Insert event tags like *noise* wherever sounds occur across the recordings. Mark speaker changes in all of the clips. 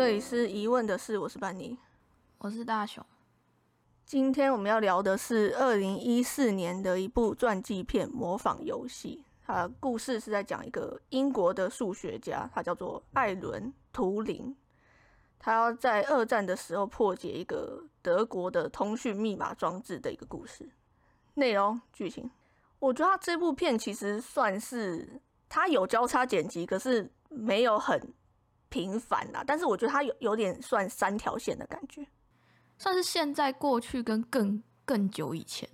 Speaker 1: 这里是疑问的事，我是班尼，
Speaker 2: 我是大雄。
Speaker 1: 今天我们要聊的是二零一四年的一部传记片《模仿游戏》。它故事是在讲一个英国的数学家，他叫做艾伦·图灵。他要在二战的时候破解一个德国的通讯密码装置的一个故事。内容剧情，我觉得他这部片其实算是他有交叉剪辑，可是没有很频繁啦。但是我觉得他有有点算三条线的感觉，
Speaker 2: 算是现在、过去跟更更久以前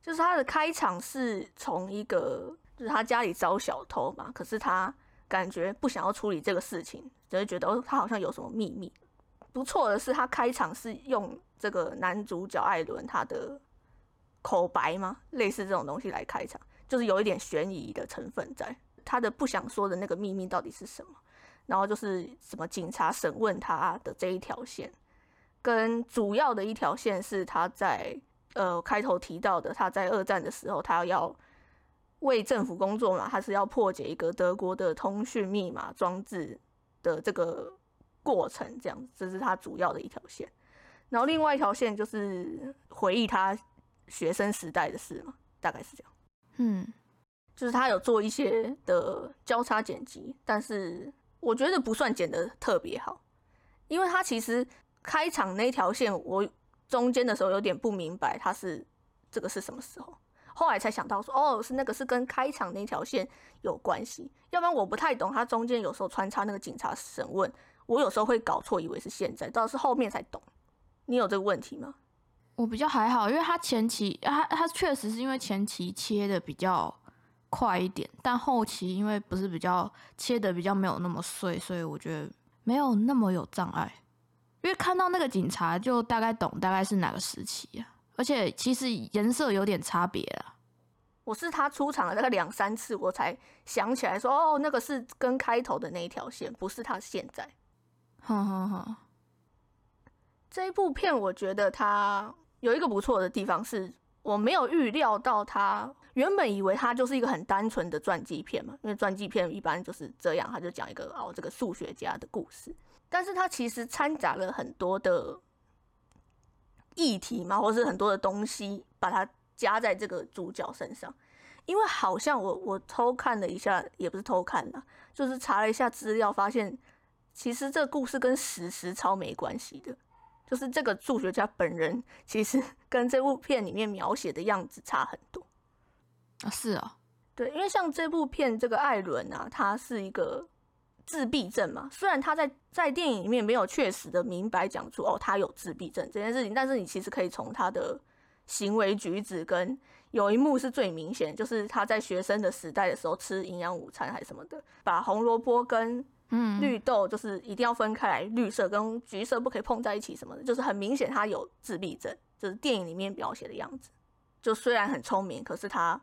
Speaker 1: 就是他的开场是从一个，就是他家里遭小偷嘛，可是他感觉不想要处理这个事情，只是觉得哦，他好像有什么秘密。不错的是，他开场是用这个男主角艾伦他的。口白吗？类似这种东西来开场，就是有一点悬疑的成分在。他的不想说的那个秘密到底是什么？然后就是什么警察审问他的这一条线，跟主要的一条线是他在呃开头提到的，他在二战的时候，他要为政府工作嘛，他是要破解一个德国的通讯密码装置的这个过程，这样这是他主要的一条线。然后另外一条线就是回忆他。学生时代的事嘛，大概是这样。
Speaker 2: 嗯，
Speaker 1: 就是他有做一些的交叉剪辑，但是我觉得不算剪得特别好，因为他其实开场那条线，我中间的时候有点不明白他是这个是什么时候，后来才想到说，哦，是那个是跟开场那条线有关系，要不然我不太懂他中间有时候穿插那个警察审问，我有时候会搞错，以为是现在，倒是后面才懂。你有这个问题吗？
Speaker 2: 我比较还好，因为他前期他他确实是因为前期切的比较快一点，但后期因为不是比较切的比较没有那么碎，所以我觉得没有那么有障碍。因为看到那个警察就大概懂大概是哪个时期啊，而且其实颜色有点差别啊。
Speaker 1: 我是他出场了大概两三次，我才想起来说哦，那个是跟开头的那一条线，不是他现在。
Speaker 2: 哈哈哈，
Speaker 1: 这一部片我觉得他。有一个不错的地方是，我没有预料到他原本以为他就是一个很单纯的传记片嘛，因为传记片一般就是这样，他就讲一个哦这个数学家的故事，但是他其实掺杂了很多的议题嘛，或是很多的东西，把它加在这个主角身上，因为好像我我偷看了一下，也不是偷看了，就是查了一下资料，发现其实这个故事跟史实超没关系的。就是这个数学家本人，其实 *laughs* 跟这部片里面描写的样子差很多
Speaker 2: 啊。是啊，
Speaker 1: 对，因为像这部片这个艾伦啊，他是一个自闭症嘛。虽然他在在电影里面没有确实的明白讲出哦他有自闭症这件事情，但是你其实可以从他的行为举止跟有一幕是最明显，就是他在学生的时代的时候吃营养午餐还是什么的，把红萝卜跟
Speaker 2: 嗯，
Speaker 1: 绿豆就是一定要分开来，绿色跟橘色不可以碰在一起，什么的，就是很明显他有自闭症，就是电影里面描写的样子。就虽然很聪明，可是他，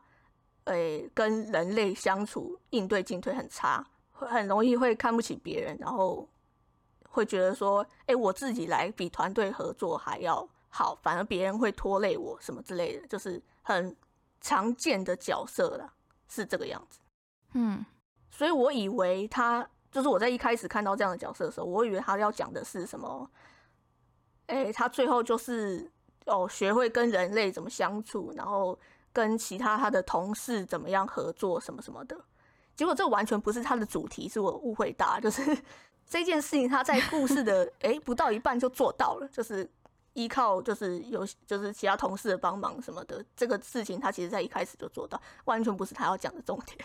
Speaker 1: 诶，跟人类相处应对进退很差，会很容易会看不起别人，然后会觉得说，诶，我自己来比团队合作还要好，反而别人会拖累我什么之类的，就是很常见的角色了，是这个样子。
Speaker 2: 嗯，
Speaker 1: 所以我以为他。就是我在一开始看到这样的角色的时候，我以为他要讲的是什么？哎，他最后就是哦，学会跟人类怎么相处，然后跟其他他的同事怎么样合作，什么什么的。结果这完全不是他的主题，是我误会大。就是 *laughs* 这件事情他在故事的哎不到一半就做到了，就是依靠就是有就是其他同事的帮忙什么的，这个事情他其实在一开始就做到，完全不是他要讲的重点。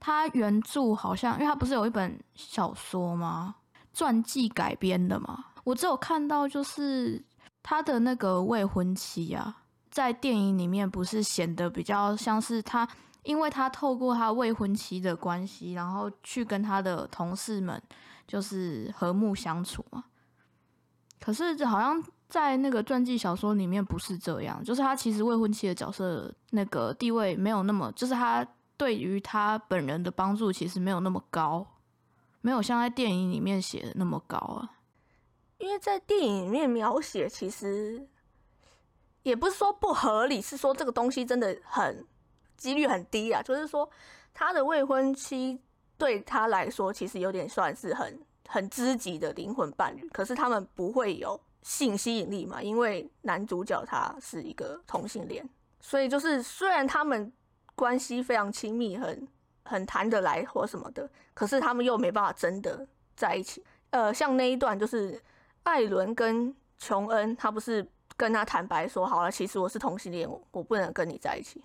Speaker 2: 他原著好像，因为他不是有一本小说吗？传记改编的嘛。我只有看到就是他的那个未婚妻啊，在电影里面不是显得比较像是他，因为他透过他未婚妻的关系，然后去跟他的同事们就是和睦相处嘛。可是好像在那个传记小说里面不是这样，就是他其实未婚妻的角色那个地位没有那么，就是他。对于他本人的帮助其实没有那么高，没有像在电影里面写的那么高啊。
Speaker 1: 因为在电影里面描写，其实也不是说不合理，是说这个东西真的很几率很低啊。就是说他的未婚妻对他来说，其实有点算是很很知己的灵魂伴侣，可是他们不会有性吸引力嘛？因为男主角他是一个同性恋，所以就是虽然他们关系非常亲密，很很谈得来或什么的，可是他们又没办法真的在一起。呃，像那一段就是艾伦跟琼恩，他不是跟他坦白说，好了，其实我是同性恋，我不能跟你在一起。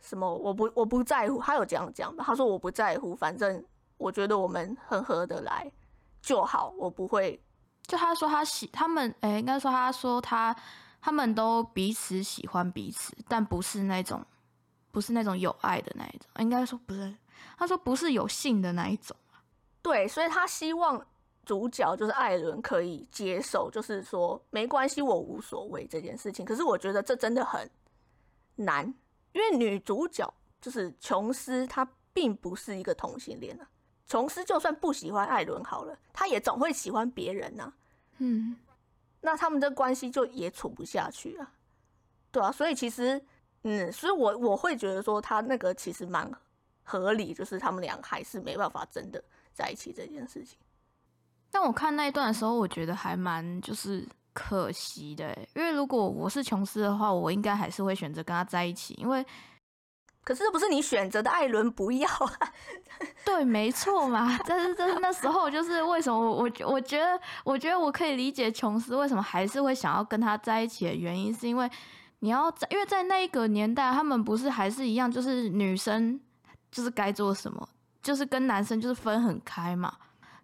Speaker 1: 什么？我不，我不在乎。他有这样讲吧？他说我不在乎，反正我觉得我们很合得来。就好，我不会。
Speaker 2: 就他说他喜他们，哎，应该说他说他他们都彼此喜欢彼此，但不是那种不是那种有爱的那一种。应该说不是，他说不是有性的那一种。
Speaker 1: 对，所以他希望主角就是艾伦可以接受，就是说没关系，我无所谓这件事情。可是我觉得这真的很难，因为女主角就是琼斯，她并不是一个同性恋啊。琼斯就算不喜欢艾伦好了，他也总会喜欢别人呐。
Speaker 2: 嗯，
Speaker 1: 那他们的关系就也处不下去啊，对啊，所以其实，嗯，所以我我会觉得说他那个其实蛮合理，就是他们俩还是没办法真的在一起这件事情。
Speaker 2: 但我看那一段的时候，我觉得还蛮就是可惜的，因为如果我是琼斯的话，我应该还是会选择跟他在一起，因为。
Speaker 1: 可是这不是你选择的，艾伦不要啊。*laughs*
Speaker 2: 对，没错嘛。但是，但是那时候就是为什么我我我觉得，我觉得我可以理解琼斯为什么还是会想要跟他在一起的原因，是因为你要在，因为在那一个年代，他们不是还是一样，就是女生就是该做什么，就是跟男生就是分很开嘛。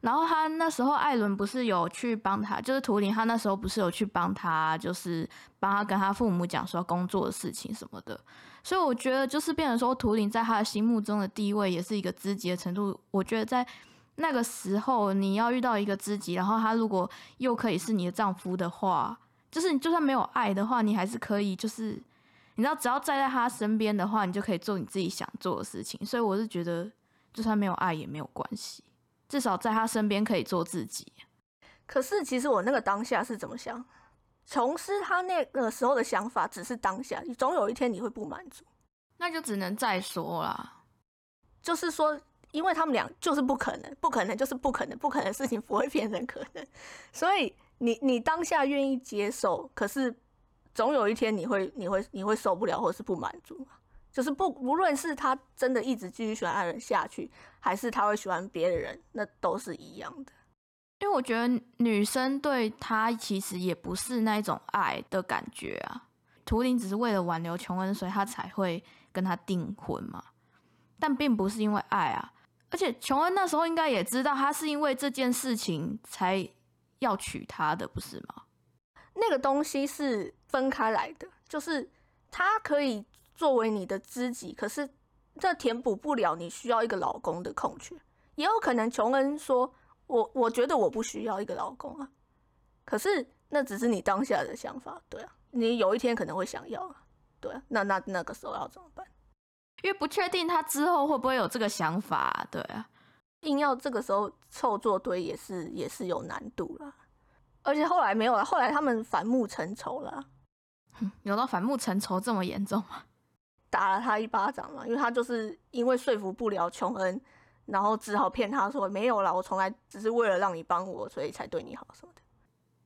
Speaker 2: 然后他那时候艾伦不是有去帮他，就是图灵，他那时候不是有去帮他，就是帮他跟他父母讲说工作的事情什么的。所以我觉得就是变成说图灵在他的心目中的地位也是一个知己的程度。我觉得在那个时候你要遇到一个知己，然后他如果又可以是你的丈夫的话，就是你就算没有爱的话，你还是可以就是你知道只要站在他身边的话，你就可以做你自己想做的事情。所以我是觉得就算没有爱也没有关系。至少在他身边可以做自己。
Speaker 1: 可是其实我那个当下是怎么想？琼斯他那个时候的想法只是当下，你总有一天你会不满足，
Speaker 2: 那就只能再说啦。
Speaker 1: 就是说，因为他们俩就是不可能，不可能就是不可能，不可能的事情不会变成可能。所以你你当下愿意接受，可是总有一天你会你会你会受不了，或是不满足。就是不，无论是他真的一直继续喜欢爱人下去，还是他会喜欢别的人，那都是一样的。
Speaker 2: 因为我觉得女生对他其实也不是那种爱的感觉啊。图灵只是为了挽留琼恩，所以他才会跟他订婚嘛。但并不是因为爱啊。而且琼恩那时候应该也知道，他是因为这件事情才要娶她的，不是吗？
Speaker 1: 那个东西是分开来的，就是他可以。作为你的知己，可是这填补不了你需要一个老公的空缺。也有可能琼恩说：“我我觉得我不需要一个老公啊。”可是那只是你当下的想法，对啊，你有一天可能会想要啊，对啊，那那那个时候要怎么办？
Speaker 2: 因为不确定他之后会不会有这个想法，对啊，
Speaker 1: 硬要这个时候凑作堆也是也是有难度了。而且后来没有了，后来他们反目成仇了，
Speaker 2: 有到反目成仇这么严重吗？*laughs*
Speaker 1: 打了他一巴掌嘛，因为他就是因为说服不了琼恩，然后只好骗他说没有啦，我从来只是为了让你帮我，所以才对你好什么的。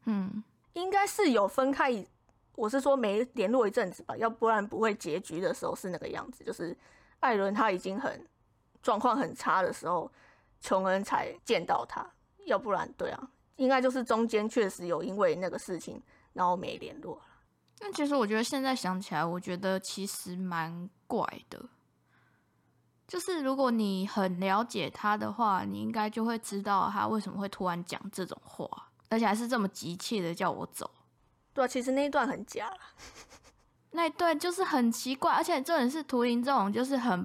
Speaker 2: 嗯，
Speaker 1: 应该是有分开，我是说没联络一阵子吧，要不然不会结局的时候是那个样子，就是艾伦他已经很状况很差的时候，琼恩才见到他，要不然对啊，应该就是中间确实有因为那个事情，然后没联络了。
Speaker 2: 那其实我觉得现在想起来，我觉得其实蛮怪的。就是如果你很了解他的话，你应该就会知道他为什么会突然讲这种话，而且还是这么急切的叫我走。
Speaker 1: 对啊，其实那一段很假，*laughs*
Speaker 2: 那一段就是很奇怪，而且这人是图灵这种，就是很，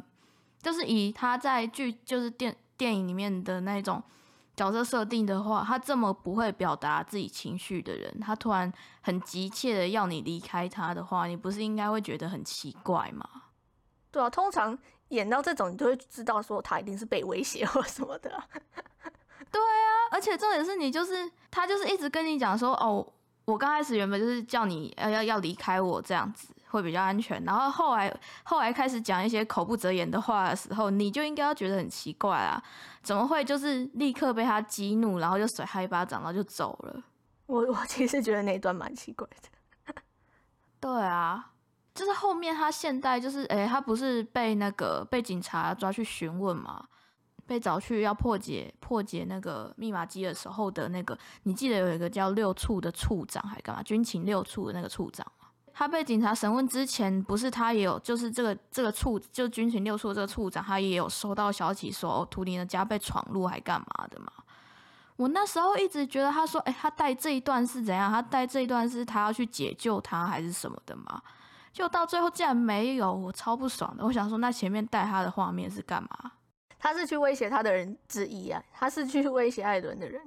Speaker 2: 就是以他在剧就是电电影里面的那种。角色设定的话，他这么不会表达自己情绪的人，他突然很急切的要你离开他的话，你不是应该会觉得很奇怪吗？
Speaker 1: 对啊，通常演到这种，你就会知道说他一定是被威胁或什么的。
Speaker 2: 对啊，而且重点是你就是他就是一直跟你讲说，哦，我刚开始原本就是叫你要要要离开我这样子，会比较安全。然后后来后来开始讲一些口不择言的话的时候，你就应该要觉得很奇怪啊，怎么会就是立刻被他激怒，然后就甩他一巴掌，然后就走了？
Speaker 1: 我我其实觉得那一段蛮奇怪的。*laughs*
Speaker 2: 对啊，就是后面他现代就是，诶，他不是被那个被警察抓去询问嘛？被找去要破解破解那个密码机的时候的那个，你记得有一个叫六处的处长还干嘛？军情六处的那个处长吗？他被警察审问之前，不是他也有，就是这个这个处，就军情六处这个处长，他也有收到消息说，图灵的家被闯入还干嘛的嘛？我那时候一直觉得他说，哎，他带这一段是怎样？他带这一段是他要去解救他还是什么的嘛？就到最后竟然没有，我超不爽的。我想说，那前面带他的画面是干嘛？
Speaker 1: 他是去威胁他的人之一啊，他是去威胁艾伦的人。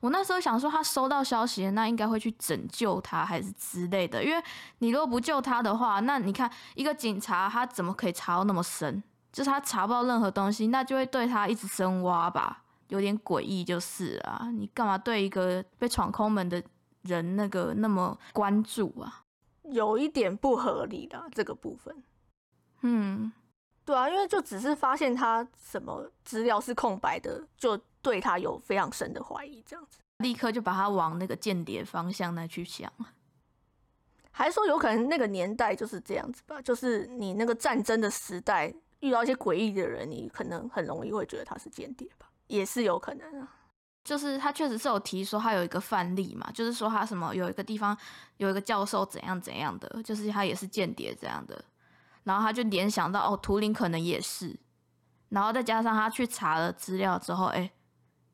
Speaker 2: 我那时候想说，他收到消息，那应该会去拯救他，还是之类的。因为你如果不救他的话，那你看一个警察，他怎么可以查到那么深？就是他查不到任何东西，那就会对他一直深挖吧，有点诡异就是啊。你干嘛对一个被闯空门的人那个那么关注啊？
Speaker 1: 有一点不合理的这个部分。
Speaker 2: 嗯。
Speaker 1: 对啊，因为就只是发现他什么资料是空白的，就对他有非常深的怀疑，这样子，
Speaker 2: 立刻就把他往那个间谍方向那去想。
Speaker 1: 还是说有可能那个年代就是这样子吧？就是你那个战争的时代遇到一些诡异的人，你可能很容易会觉得他是间谍吧？也是有可能啊。
Speaker 2: 就是他确实是有提说他有一个范例嘛，就是说他什么有一个地方有一个教授怎样怎样的，就是他也是间谍这样的。然后他就联想到，哦，图灵可能也是，然后再加上他去查了资料之后，哎，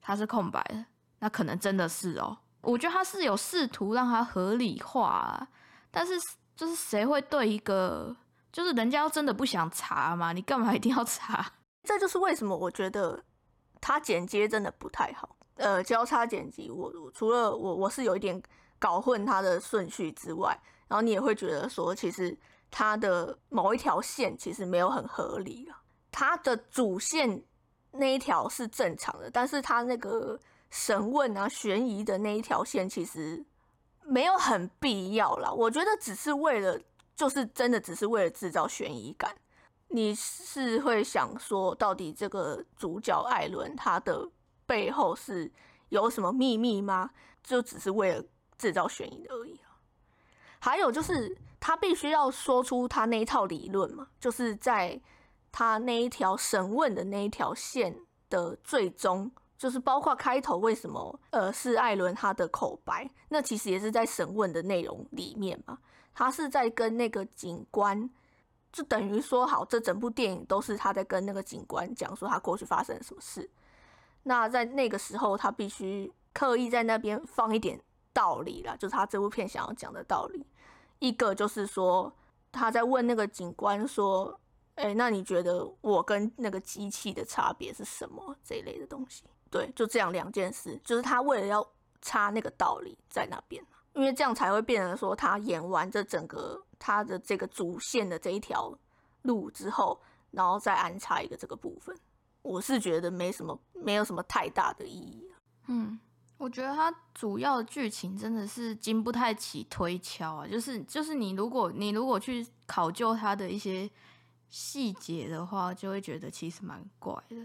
Speaker 2: 它是空白的，那可能真的是哦。我觉得他是有试图让他合理化，但是就是谁会对一个，就是人家要真的不想查嘛，你干嘛一定要查？*laughs*
Speaker 1: 这就是为什么我觉得他剪接真的不太好。呃，交叉剪辑，我除了我我是有一点搞混它的顺序之外，然后你也会觉得说，其实。它的某一条线其实没有很合理了，它的主线那一条是正常的，但是他那个审问啊、悬疑的那一条线其实没有很必要啦。我觉得只是为了，就是真的只是为了制造悬疑感。你是会想说，到底这个主角艾伦他的背后是有什么秘密吗？就只是为了制造悬疑而已啊。还有就是。他必须要说出他那一套理论嘛，就是在他那一条审问的那一条线的最终，就是包括开头为什么呃是艾伦他的口白，那其实也是在审问的内容里面嘛。他是在跟那个警官，就等于说好，这整部电影都是他在跟那个警官讲说他过去发生了什么事。那在那个时候，他必须刻意在那边放一点道理了，就是他这部片想要讲的道理。一个就是说，他在问那个警官说：“哎，那你觉得我跟那个机器的差别是什么？”这一类的东西，对，就这样两件事，就是他为了要插那个道理在那边，因为这样才会变成说，他演完这整个他的这个主线的这一条路之后，然后再安插一个这个部分，我是觉得没什么，没有什么太大的意义
Speaker 2: 嗯。我觉得它主要的剧情真的是经不太起推敲啊，就是就是你如果你如果去考究它的一些细节的话，就会觉得其实蛮怪的。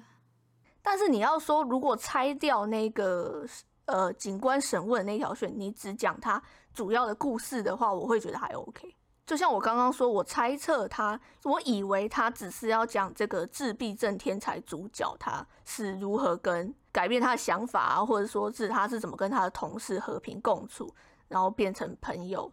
Speaker 1: 但是你要说如果拆掉那个呃警官审问那条线，你只讲他主要的故事的话，我会觉得还 OK。就像我刚刚说，我猜测他，我以为他只是要讲这个自闭症天才主角他是如何跟改变他的想法啊，或者说是他是怎么跟他的同事和平共处，然后变成朋友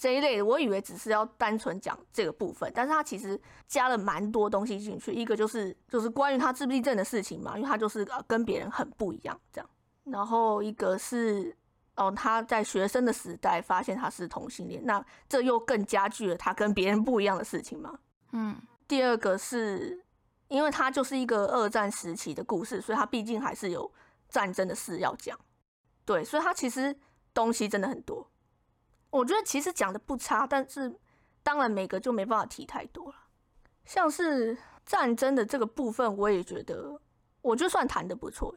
Speaker 1: 这一类的。我以为只是要单纯讲这个部分，但是他其实加了蛮多东西进去。一个就是就是关于他自闭症的事情嘛，因为他就是跟别人很不一样这样。然后一个是。哦，他在学生的时代发现他是同性恋，那这又更加剧了他跟别人不一样的事情嘛？
Speaker 2: 嗯。
Speaker 1: 第二个是，因为他就是一个二战时期的故事，所以他毕竟还是有战争的事要讲。对，所以他其实东西真的很多。我觉得其实讲的不差，但是当然每个就没办法提太多了。像是战争的这个部分，我也觉得，我就算谈的不错。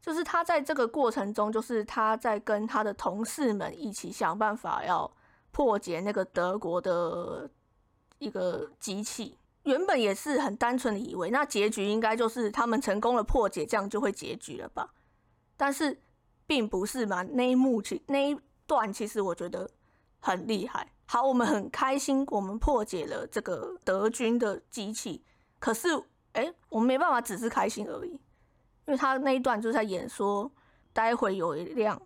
Speaker 1: 就是他在这个过程中，就是他在跟他的同事们一起想办法要破解那个德国的一个机器。原本也是很单纯的以为，那结局应该就是他们成功了破解，这样就会结局了吧？但是并不是嘛，那一幕其那一段其实我觉得很厉害。好，我们很开心，我们破解了这个德军的机器。可是，哎，我们没办法只是开心而已，因为他那一段就在演说，待会有一辆，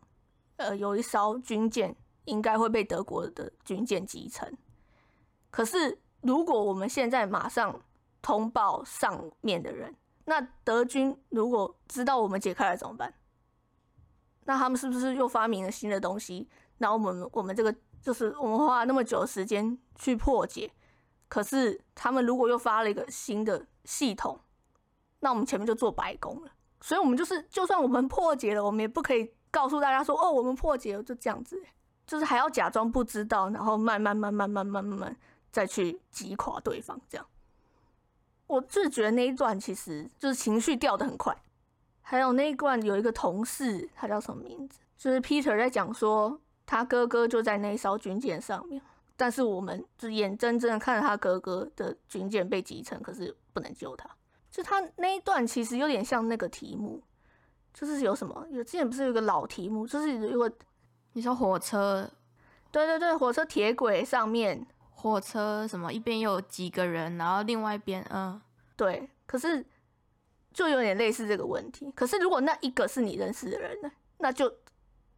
Speaker 1: 呃，有一艘军舰应该会被德国的军舰击沉。可是。如果我们现在马上通报上面的人，那德军如果知道我们解开了怎么办？那他们是不是又发明了新的东西？然后我们我们这个就是我们花了那么久的时间去破解，可是他们如果又发了一个新的系统，那我们前面就做白工了。所以我们就是就算我们破解了，我们也不可以告诉大家说哦，我们破解了就这样子，就是还要假装不知道，然后慢慢、慢慢、慢慢、慢慢再去击垮对方。这样我自觉得那一段其实就是情绪掉的很快，还有那一段有一个同事，他叫什么名字，就是 Peter 在讲说。他哥哥就在那艘军舰上面，但是我们就眼睁睁的看着他哥哥的军舰被击沉，可是不能救他。就他那一段其实有点像那个题目，就是有什么？有之前不是有个老题目，就是如果
Speaker 2: 你说火车，
Speaker 1: 对对对，火车铁轨上面。
Speaker 2: 火车什么一边有几个人，然后另外一边，嗯，
Speaker 1: 对，可是就有点类似这个问题。可是如果那一个是你认识的人呢，那就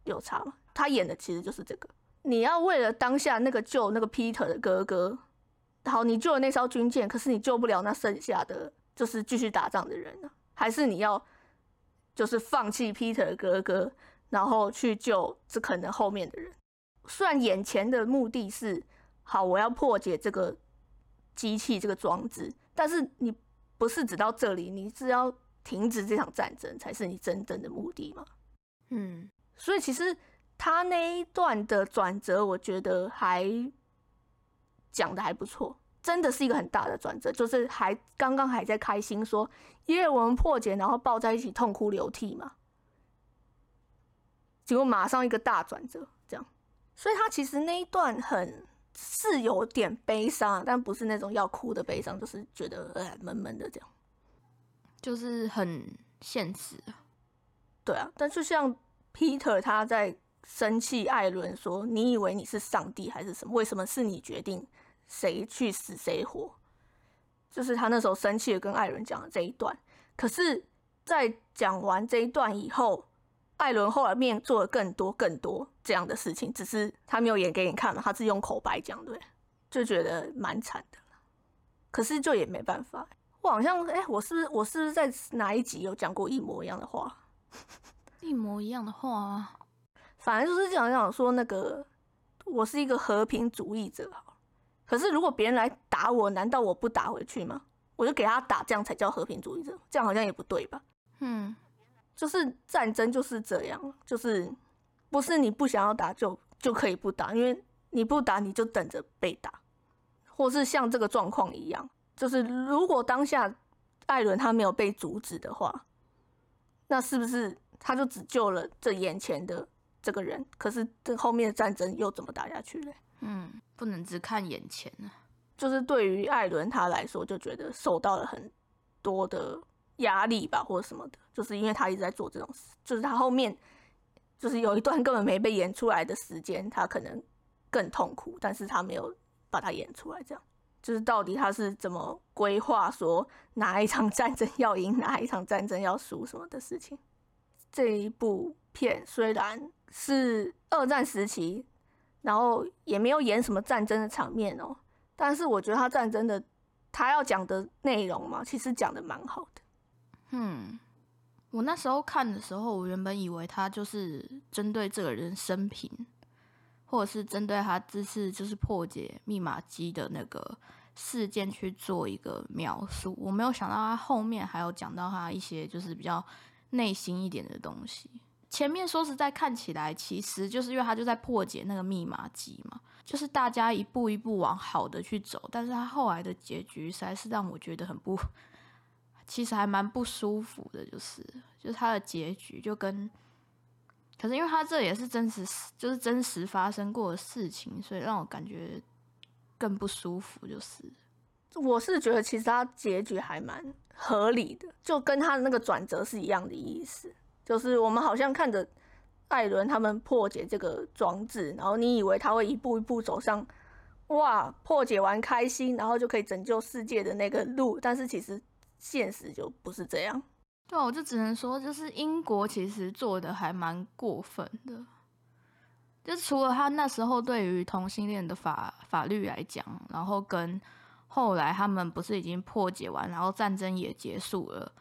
Speaker 1: 有差嘛。他演的其实就是这个，你要为了当下那个救那个 Peter 的哥哥，好，你救了那艘军舰，可是你救不了那剩下的就是继续打仗的人呢？还是你要就是放弃 Peter 的哥哥，然后去救这可能后面的人？虽然眼前的目的是。好，我要破解这个机器这个装置，但是你不是只到这里，你是要停止这场战争才是你真正的目的嘛？
Speaker 2: 嗯，
Speaker 1: 所以其实他那一段的转折，我觉得还讲的还不错，真的是一个很大的转折，就是还刚刚还在开心说，因为我们破解，然后抱在一起痛哭流涕嘛，结果马上一个大转折，这样，所以他其实那一段很。是有点悲伤，但不是那种要哭的悲伤，就是觉得哎闷闷的这样，
Speaker 2: 就是很现实。
Speaker 1: 对啊，但就像 Peter 他在生气艾伦说：“你以为你是上帝还是什么？为什么是你决定谁去死谁活？”就是他那时候生气的跟艾伦讲的这一段。可是，在讲完这一段以后。艾伦后来面做了更多更多这样的事情，只是他没有演给你看嘛，他是用口白讲，对，就觉得蛮惨的可是就也没办法，我好像哎，我是不是我是不是在哪一集有讲过一模一样的话？*laughs*
Speaker 2: 一模一样的话，
Speaker 1: 反正就是讲讲说那个我是一个和平主义者，可是如果别人来打我，难道我不打回去吗？我就给他打，这样才叫和平主义者？这样好像也不对吧？
Speaker 2: 嗯。
Speaker 1: 就是战争就是这样，就是不是你不想要打就就可以不打，因为你不打你就等着被打，或是像这个状况一样，就是如果当下艾伦他没有被阻止的话，那是不是他就只救了这眼前的这个人？可是这后面的战争又怎么打下去嘞？
Speaker 2: 嗯，不能只看眼前啊。
Speaker 1: 就是对于艾伦他来说，就觉得受到了很多的。压力吧，或者什么的，就是因为他一直在做这种事，就是他后面就是有一段根本没被演出来的时间，他可能更痛苦，但是他没有把它演出来，这样就是到底他是怎么规划说哪一场战争要赢，哪一场战争要输什么的事情。这一部片虽然是二战时期，然后也没有演什么战争的场面哦，但是我觉得他战争的他要讲的内容嘛，其实讲的蛮好的。
Speaker 2: 嗯，我那时候看的时候，我原本以为他就是针对这个人生平，或者是针对他这次就是破解密码机的那个事件去做一个描述。我没有想到他后面还有讲到他一些就是比较内心一点的东西。前面说实在看起来，其实就是因为他就在破解那个密码机嘛，就是大家一步一步往好的去走，但是他后来的结局实在是让我觉得很不。*laughs* 其实还蛮不舒服的，就是就是他的结局就跟，可是因为他这也是真实，就是真实发生过的事情，所以让我感觉更不舒服，就是
Speaker 1: 我是觉得其实他结局还蛮合理的，就跟他的那个转折是一样的意思，就是我们好像看着艾伦他们破解这个装置，然后你以为他会一步一步走上哇破解完开心，然后就可以拯救世界的那个路，但是其实现实就不是这样。
Speaker 2: 对，我就只能说，就是英国其实做的还蛮过分的。就除了他那时候对于同性恋的法法律来讲，然后跟后来他们不是已经破解完，然后战争也结束了，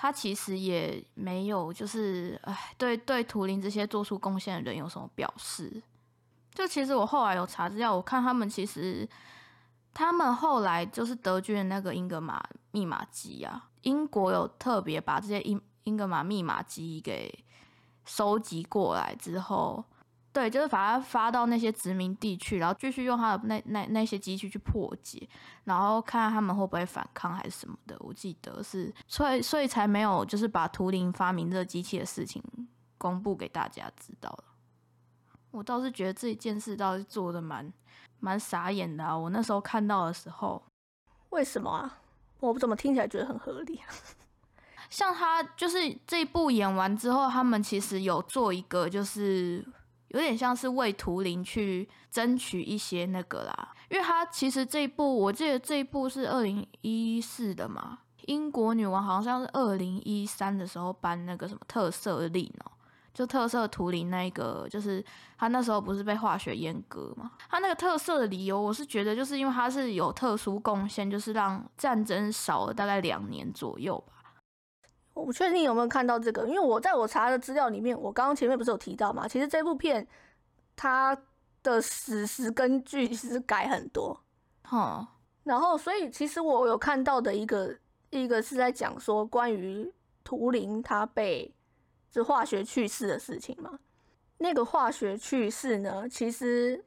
Speaker 2: 他其实也没有就是哎，对对图灵这些做出贡献的人有什么表示？就其实我后来有查资料，我看他们其实他们后来就是德军的那个英格玛密码机啊，英国有特别把这些英英格玛密码机给。收集过来之后，对，就是把它发到那些殖民地去，然后继续用它的那那那些机器去破解，然后看看他们会不会反抗还是什么的。我记得是，所以所以才没有就是把图灵发明这个机器的事情公布给大家知道了。我倒是觉得这一件事倒是做的蛮蛮傻眼的啊！我那时候看到的时候，
Speaker 1: 为什么啊？我怎么听起来觉得很合理？*laughs*
Speaker 2: 像他就是这一部演完之后，他们其实有做一个，就是有点像是为图灵去争取一些那个啦。因为他其实这一部，我记得这一部是二零一四的嘛，英国女王好像是二零一三的时候颁那个什么特色令哦，就特色图灵那个，就是他那时候不是被化学阉割嘛？他那个特色的理由，我是觉得就是因为他是有特殊贡献，就是让战争少了大概两年左右吧。
Speaker 1: 我不确定有没有看到这个，因为我在我查的资料里面，我刚刚前面不是有提到嘛？其实这部片它的史实根据其实改很多，*laughs*
Speaker 2: 哈。
Speaker 1: 然后，所以其实我有看到的一个一个是在讲说关于图灵他被这化学去世的事情嘛。那个化学去世呢，其实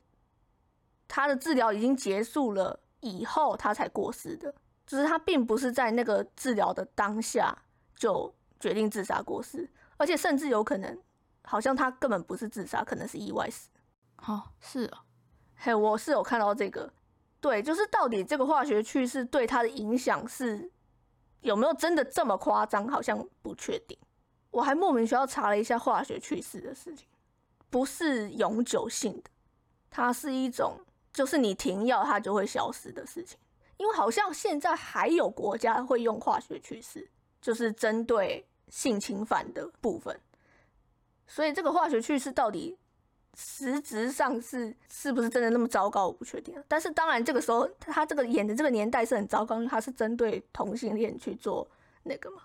Speaker 1: 他的治疗已经结束了以后，他才过世的，就是他并不是在那个治疗的当下。就决定自杀过世，而且甚至有可能，好像他根本不是自杀，可能是意外死。
Speaker 2: 好，是啊，
Speaker 1: 嘿，我是有看到这个，对，就是到底这个化学去世对他的影响是有没有真的这么夸张，好像不确定。我还莫名其妙查了一下化学去世的事情，不是永久性的，它是一种就是你停药它就会消失的事情，因为好像现在还有国家会用化学去世。就是针对性侵犯的部分，所以这个化学去世到底实质上是是不是真的那么糟糕，我不确定。但是当然，这个时候他这个演的这个年代是很糟糕，因为他是针对同性恋去做那个嘛。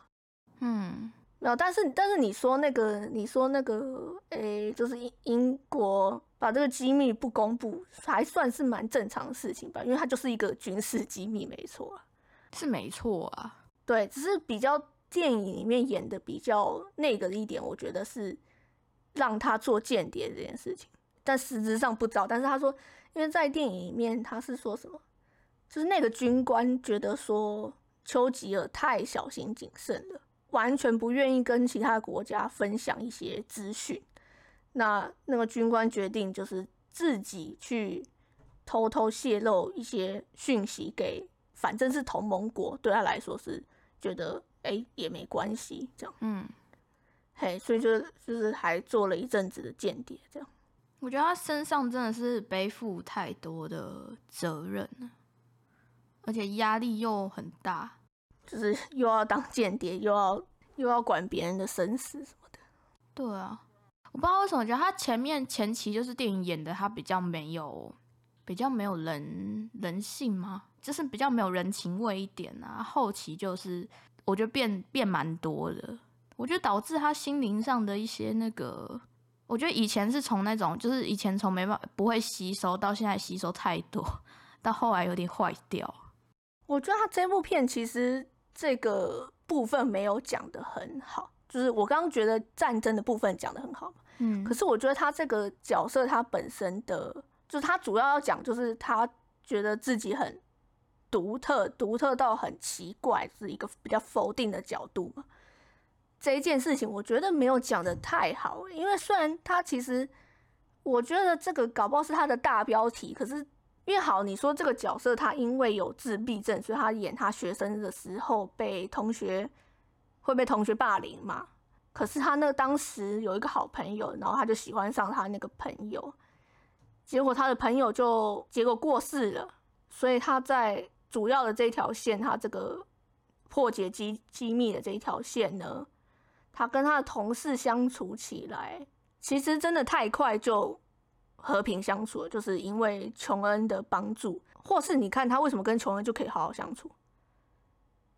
Speaker 2: 嗯，
Speaker 1: 没有。但是但是你说那个，你说那个，诶，就是英英国把这个机密不公布，还算是蛮正常的事情吧？因为它就是一个军事机密，没错，
Speaker 2: 是没错啊。
Speaker 1: 对，只是比较电影里面演的比较那个一点，我觉得是让他做间谍这件事情，但实质上不知道。但是他说，因为在电影里面他是说什么，就是那个军官觉得说丘吉尔太小心谨慎了，完全不愿意跟其他国家分享一些资讯。那那个军官决定就是自己去偷偷泄露一些讯息给，反正是同盟国，对他来说是。觉得哎也没关系，这样，
Speaker 2: 嗯，
Speaker 1: 嘿，所以就就是还做了一阵子的间谍，这样。
Speaker 2: 我觉得他身上真的是背负太多的责任了，而且压力又很大，*laughs*
Speaker 1: 就是又要当间谍，又要又要管别人的生死什么的。
Speaker 2: 对啊，我不知道为什么，觉得他前面前期就是电影演的他比较没有，比较没有人人性吗？就是比较没有人情味一点啊，后期就是我觉得变变蛮多的，我觉得导致他心灵上的一些那个，我觉得以前是从那种就是以前从没办法不会吸收到现在吸收太多，到后来有点坏掉。
Speaker 1: 我觉得他这部片其实这个部分没有讲的很好，就是我刚刚觉得战争的部分讲的很好，
Speaker 2: 嗯，
Speaker 1: 可是我觉得他这个角色他本身的，就是他主要要讲就是他觉得自己很。独特，独特到很奇怪，是一个比较否定的角度嘛？这一件事情，我觉得没有讲的太好，因为虽然他其实，我觉得这个搞不好是他的大标题，可是因为好，你说这个角色他因为有自闭症，所以他演他学生的时候被同学会被同学霸凌嘛。可是他那当时有一个好朋友，然后他就喜欢上他那个朋友，结果他的朋友就结果过世了，所以他在主要的这条线，他这个破解机机密的这一条线呢，他跟他的同事相处起来，其实真的太快就和平相处了，就是因为琼恩的帮助，或是你看他为什么跟琼恩就可以好好相处，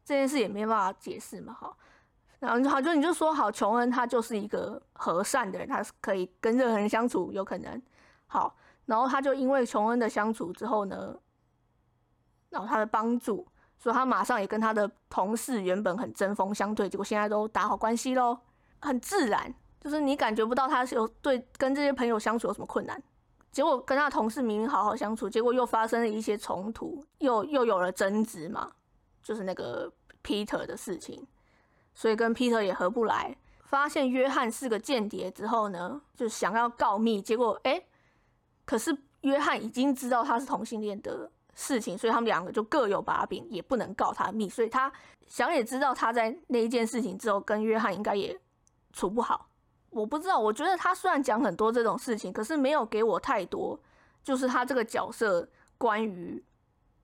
Speaker 1: 这件事也没办法解释嘛，哈。然后好，就你就说好，琼恩他就是一个和善的人，他是可以跟任何人相处，有可能好。然后他就因为琼恩的相处之后呢，然后他的帮助，所以他马上也跟他的同事原本很针锋相对，结果现在都打好关系喽，很自然，就是你感觉不到他是有对跟这些朋友相处有什么困难。结果跟他同事明明好好相处，结果又发生了一些冲突，又又有了争执嘛，就是那个 Peter 的事情。所以跟 Peter 也合不来，发现约翰是个间谍之后呢，就想要告密，结果哎，可是约翰已经知道他是同性恋的事情，所以他们两个就各有把柄，也不能告他密，所以他想也知道他在那一件事情之后跟约翰应该也处不好。我不知道，我觉得他虽然讲很多这种事情，可是没有给我太多，就是他这个角色关于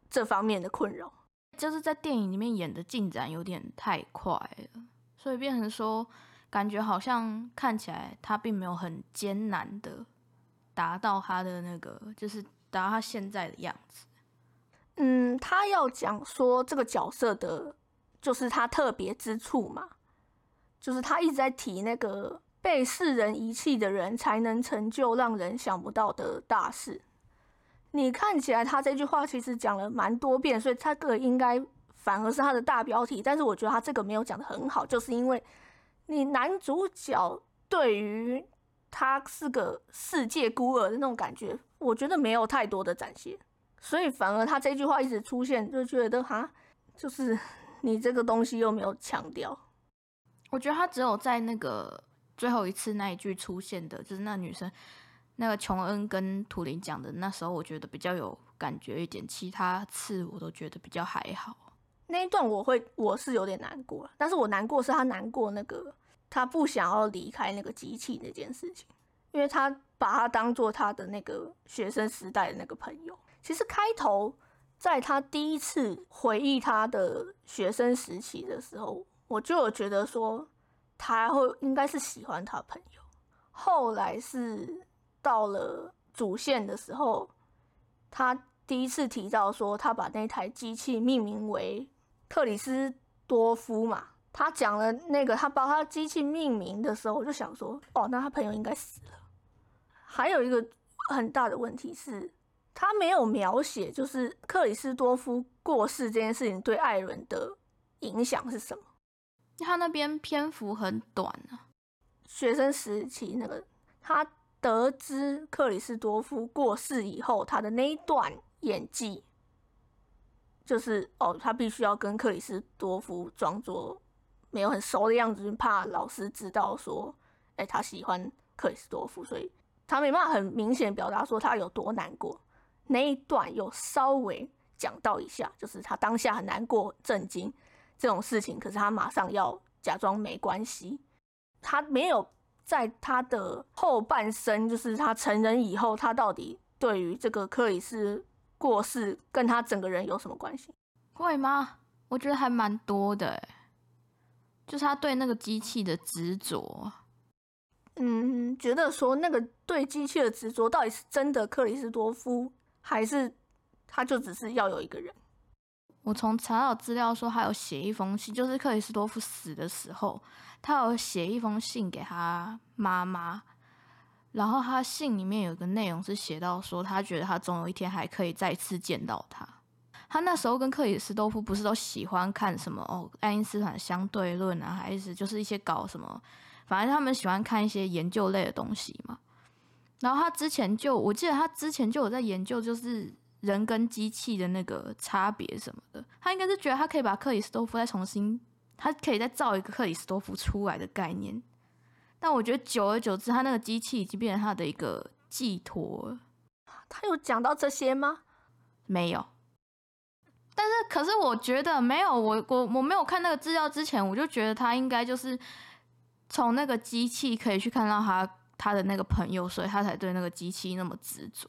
Speaker 1: 这方面的困扰。
Speaker 2: 就是在电影里面演的进展有点太快了，所以变成说，感觉好像看起来他并没有很艰难的达到他的那个，就是达到他现在的样子。
Speaker 1: 嗯，他要讲说这个角色的，就是他特别之处嘛，就是他一直在提那个被世人遗弃的人才能成就让人想不到的大事。你看起来他这句话其实讲了蛮多遍，所以他这个应该反而是他的大标题。但是我觉得他这个没有讲的很好，就是因为你男主角对于他是个世界孤儿的那种感觉，我觉得没有太多的展现，所以反而他这句话一直出现，就觉得哈，就是你这个东西又没有强调。
Speaker 2: 我觉得他只有在那个最后一次那一句出现的，就是那女生。那个琼恩跟图灵讲的，那时候我觉得比较有感觉一点，其他次我都觉得比较还好。
Speaker 1: 那一段我会我是有点难过，但是我难过是他难过那个他不想要离开那个机器那件事情，因为他把他当做他的那个学生时代的那个朋友。其实开头在他第一次回忆他的学生时期的时候，我就有觉得说他会应该是喜欢他朋友，后来是。到了主线的时候，他第一次提到说，他把那台机器命名为克里斯多夫嘛。他讲了那个，他把他机器命名的时候，我就想说，哦，那他朋友应该死了。还有一个很大的问题是，他没有描写，就是克里斯多夫过世这件事情对艾伦的影响是什么？
Speaker 2: 他那边篇幅很短啊，
Speaker 1: 学生时期那个他。得知克里斯多夫过世以后，他的那一段演技，就是哦，他必须要跟克里斯多夫装作没有很熟的样子，怕老师知道说，哎，他喜欢克里斯多夫，所以他没办法很明显表达说他有多难过。那一段有稍微讲到一下，就是他当下很难过、震惊这种事情，可是他马上要假装没关系，他没有。在他的后半生，就是他成人以后，他到底对于这个克里斯过世跟他整个人有什么关系？
Speaker 2: 会吗？我觉得还蛮多的，就是他对那个机器的执着。
Speaker 1: 嗯，觉得说那个对机器的执着，到底是真的克里斯多夫，还是他就只是要有一个人？
Speaker 2: 我从查到资料说，他有写一封信，就是克里斯多夫死的时候。他有写一封信给他妈妈，然后他信里面有个内容是写到说，他觉得他总有一天还可以再次见到他。他那时候跟克里斯多夫不是都喜欢看什么哦，爱因斯坦相对论啊，还是就是一些搞什么，反正他们喜欢看一些研究类的东西嘛。然后他之前就，我记得他之前就有在研究，就是人跟机器的那个差别什么的。他应该是觉得他可以把克里斯多夫再重新。他可以再造一个克里斯多夫出来的概念，但我觉得久而久之，他那个机器已经变成他的一个寄托。
Speaker 1: 他有讲到这些吗？
Speaker 2: 没有。但是，可是我觉得没有，我我我没有看那个资料之前，我就觉得他应该就是从那个机器可以去看到他他的那个朋友，所以他才对那个机器那么执着。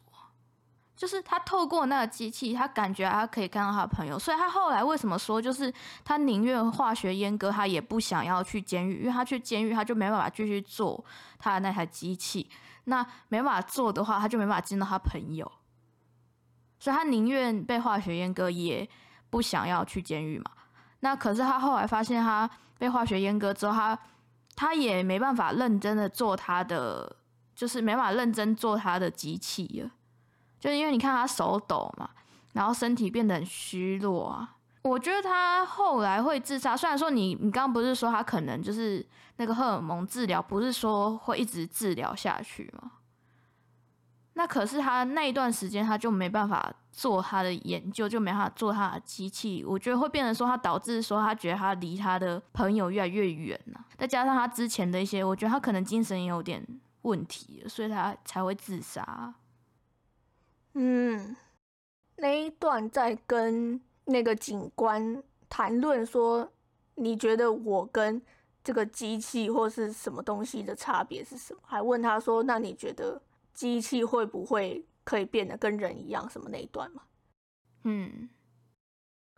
Speaker 2: 就是他透过那个机器，他感觉他可以看到他的朋友，所以他后来为什么说，就是他宁愿化学阉割，他也不想要去监狱，因为他去监狱他就没办法继续做他的那台机器，那没办法做的话，他就没办法见到他朋友。所以他宁愿被化学阉割，也不想要去监狱嘛。那可是他后来发现，他被化学阉割之后，他他也没办法认真的做他的，就是没办法认真做他的机器了。就是因为你看他手抖嘛，然后身体变得很虚弱啊。我觉得他后来会自杀，虽然说你你刚刚不是说他可能就是那个荷尔蒙治疗，不是说会一直治疗下去吗？那可是他那一段时间他就没办法做他的研究，就没办法做他的机器。我觉得会变成说他导致说他觉得他离他的朋友越来越远了，再加上他之前的一些，我觉得他可能精神也有点问题，所以他才会自杀。
Speaker 1: 嗯，那一段在跟那个警官谈论说，你觉得我跟这个机器或是什么东西的差别是什么？还问他说，那你觉得？机器会不会可以变得跟人一样？什么那一段嘛？
Speaker 2: 嗯，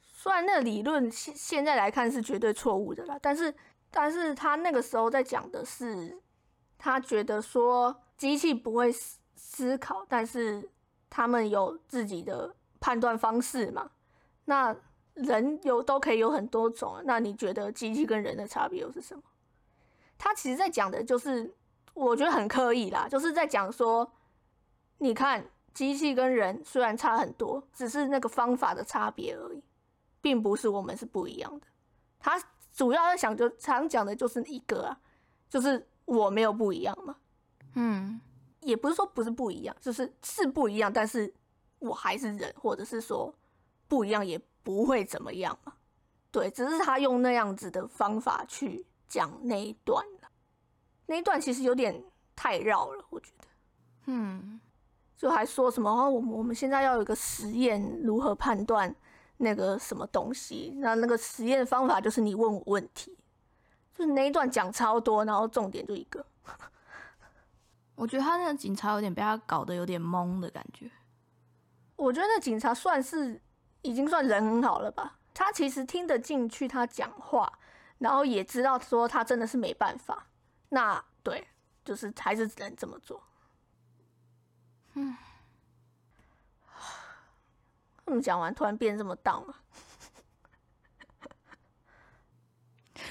Speaker 1: 虽然那理论现现在来看是绝对错误的啦，但是但是他那个时候在讲的是，他觉得说机器不会思思考，但是他们有自己的判断方式嘛。那人有都可以有很多种，那你觉得机器跟人的差别又是什么？他其实在讲的就是。我觉得很刻意啦，就是在讲说，你看机器跟人虽然差很多，只是那个方法的差别而已，并不是我们是不一样的。他主要在想就常讲的就是一个啊，就是我没有不一样嘛。
Speaker 2: 嗯，
Speaker 1: 也不是说不是不一样，就是是不一样，但是我还是人，或者是说不一样也不会怎么样嘛。对，只是他用那样子的方法去讲那一段。那一段其实有点太绕了，我觉得，
Speaker 2: 嗯，
Speaker 1: 就还说什么哦，我们我们现在要有一个实验，如何判断那个什么东西？那那个实验方法就是你问我问题，就是那一段讲超多，然后重点就一个。*laughs*
Speaker 2: 我觉得他那个警察有点被他搞得有点懵的感觉。
Speaker 1: 我觉得那警察算是已经算人很好了吧？他其实听得进去他讲话，然后也知道说他真的是没办法。那对，就是还是只能这么做。
Speaker 2: 嗯，
Speaker 1: 他们讲完突然变这么荡了。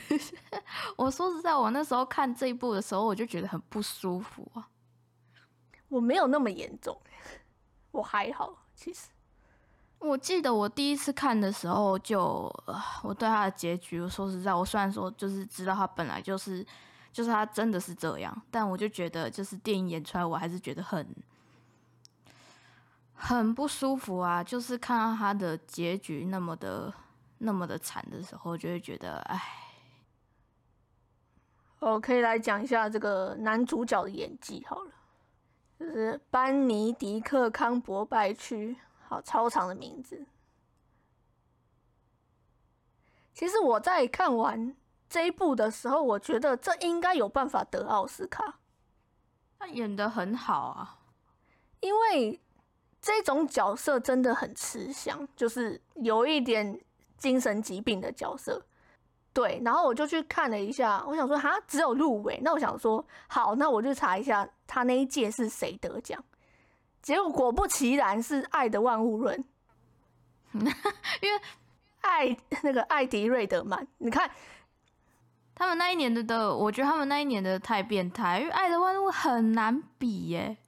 Speaker 1: *laughs*
Speaker 2: 我说实在，我那时候看这一部的时候，我就觉得很不舒服啊。
Speaker 1: 我没有那么严重，我还好。其实，
Speaker 2: 我记得我第一次看的时候，就我对他的结局，我说实在，我虽然说就是知道他本来就是。就是他真的是这样，但我就觉得，就是电影演出来，我还是觉得很很不舒服啊。就是看到他的结局那么的那么的惨的时候，就会觉得，哎。
Speaker 1: 我可以来讲一下这个男主角的演技好了，就是班尼迪克康伯拜区，好超长的名字。其实我在看完。这一部的时候，我觉得这应该有办法得奥斯卡。
Speaker 2: 他演的很好啊，
Speaker 1: 因为这种角色真的很吃香，就是有一点精神疾病的角色。对，然后我就去看了一下，我想说哈，只有入围。那我想说，好，那我就查一下他那一届是谁得奖。结果果不其然是《爱的万物论》，*laughs*
Speaker 2: 因为
Speaker 1: 艾那个艾迪瑞德曼，你看。
Speaker 2: 他们那一年的的，我觉得他们那一年的太变态，因为《爱的万物》很难比耶。